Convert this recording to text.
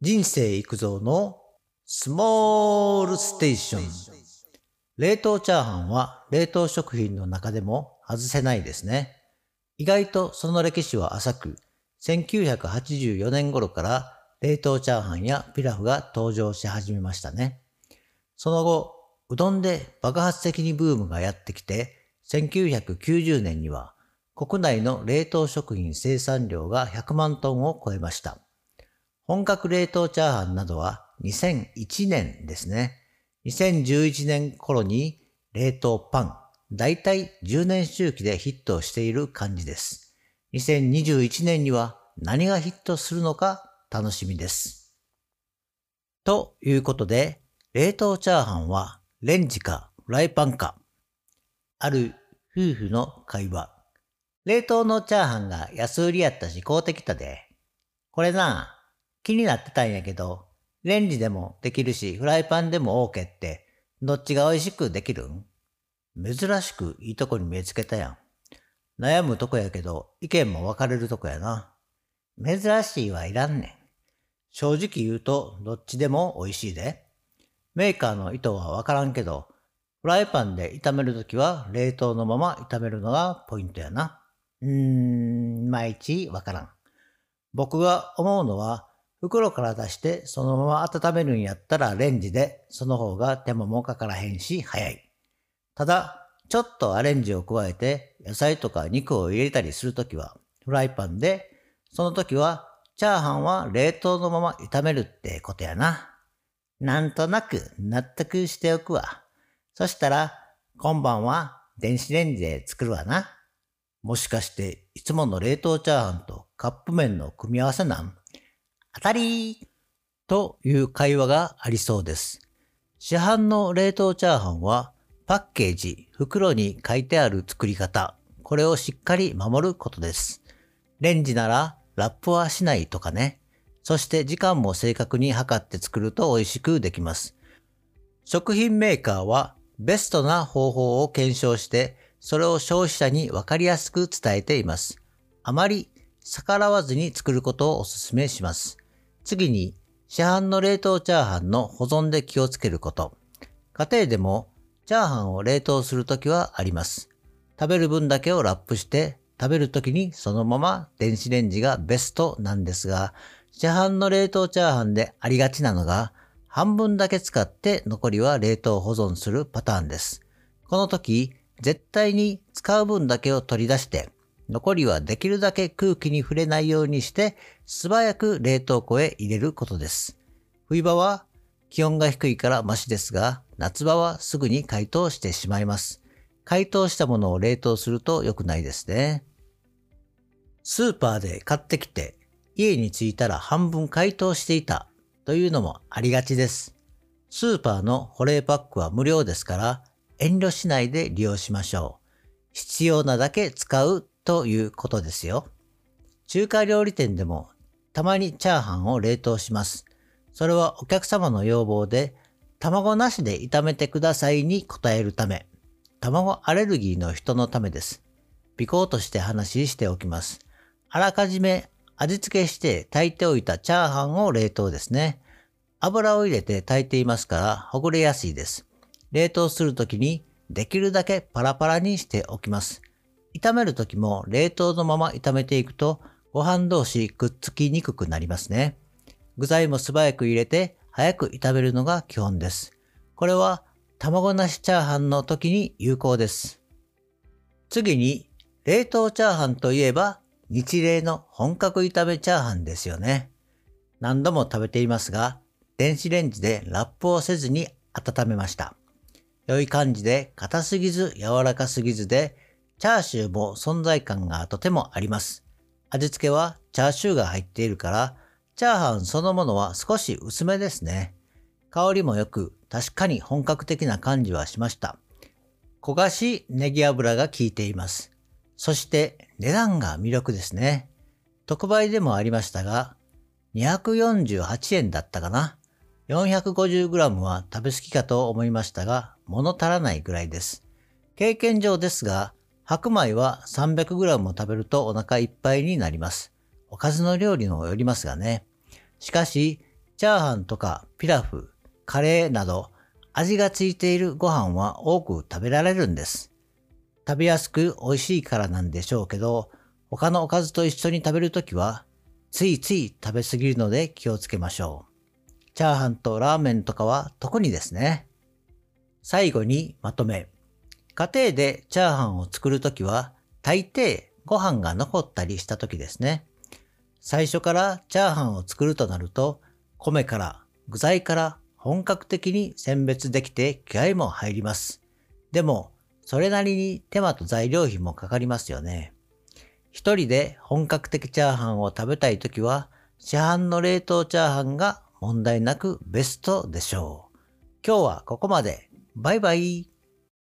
人生育造のスモールステーション。冷凍チャーハンは冷凍食品の中でも外せないですね。意外とその歴史は浅く、1984年頃から冷凍チャーハンやピラフが登場し始めましたね。その後、うどんで爆発的にブームがやってきて、1990年には国内の冷凍食品生産量が100万トンを超えました。本格冷凍チャーハンなどは2001年ですね。2011年頃に冷凍パン、だいたい10年周期でヒットしている感じです。2021年には何がヒットするのか楽しみです。ということで、冷凍チャーハンはレンジかフライパンか。ある夫婦の会話。冷凍のチャーハンが安売りやったし買うてきたで。これな、気になってたんやけど、レンジでもできるし、フライパンでも OK って、どっちが美味しくできるん？珍しくいいとこに目つけたやん。悩むとこやけど、意見も分かれるとこやな。珍しいはいらんねん。正直言うと、どっちでも美味しいで。メーカーの意図は分からんけど、フライパンで炒めるときは冷凍のまま炒めるのがポイントやな。うーん、いまいち分からん。僕が思うのは、袋から出してそのまま温めるんやったらレンジでその方が手間もかからへんし早い。ただ、ちょっとアレンジを加えて野菜とか肉を入れたりするときはフライパンで、その時はチャーハンは冷凍のまま炒めるってことやな。なんとなく納得しておくわ。そしたら今晩は電子レンジで作るわな。もしかしていつもの冷凍チャーハンとカップ麺の組み合わせなん？当たりという会話がありそうです。市販の冷凍チャーハンはパッケージ、袋に書いてある作り方、これをしっかり守ることです。レンジならラップはしないとかね。そして時間も正確に測って作ると美味しくできます。食品メーカーはベストな方法を検証して、それを消費者にわかりやすく伝えています。あまり逆らわずに作ることをお勧めします。次に、市販の冷凍チャーハンの保存で気をつけること。家庭でもチャーハンを冷凍するときはあります。食べる分だけをラップして食べるときにそのまま電子レンジがベストなんですが、市販の冷凍チャーハンでありがちなのが、半分だけ使って残りは冷凍保存するパターンです。この時、絶対に使う分だけを取り出して、残りはできるだけ空気に触れないようにして、素早く冷凍庫へ入れることです。冬場は気温が低いからマシですが、夏場はすぐに解凍してしまいます。解凍したものを冷凍すると良くないですね。スーパーで買ってきて、家に着いたら半分解凍していたというのもありがちです。スーパーの保冷パックは無料ですから遠慮しないで利用しましょう。必要なだけ使うということですよ。中華料理店でもたまにチャーハンを冷凍します。それはお客様の要望で卵なしで炒めてくださいに応えるため、卵アレルギーの人のためです。尾行として話しておきます。あらかじめ味付けして炊いておいたチャーハンを冷凍ですね。油を入れて炊いていますからほぐれやすいです。冷凍するときにできるだけパラパラにしておきます。炒めるときも冷凍のまま炒めていくとご飯同士くっつきにくくなりますね。具材も素早く入れて早く炒めるのが基本です。これは卵なしチャーハンの時に有効です。次に冷凍チャーハンといえば日例の本格炒めチャーハンですよね。何度も食べていますが、電子レンジでラップをせずに温めました。良い感じで硬すぎず柔らかすぎずでチャーシューも存在感がとてもあります。味付けはチャーシューが入っているから、チャーハンそのものは少し薄めですね。香りも良く、確かに本格的な感じはしました。焦がしネギ油が効いています。そして値段が魅力ですね。特売でもありましたが、248円だったかな。450g は食べ過ぎかと思いましたが、物足らないぐらいです。経験上ですが、白米は 300g も食べるとお腹いっぱいになります。おかずの料理にもよりますがね。しかし、チャーハンとかピラフ、カレーなど味がついているご飯は多く食べられるんです。食べやすく美味しいからなんでしょうけど、他のおかずと一緒に食べるときは、ついつい食べ過ぎるので気をつけましょう。チャーハンとラーメンとかは特にですね。最後にまとめ。家庭でチャーハンを作るときは、大抵ご飯が残ったりしたときですね。最初からチャーハンを作るとなると、米から具材から本格的に選別できて気合も入ります。でも、それなりに手間と材料費もかかりますよね。一人で本格的チャーハンを食べたいときは、市販の冷凍チャーハンが問題なくベストでしょう。今日はここまで。バイバイ。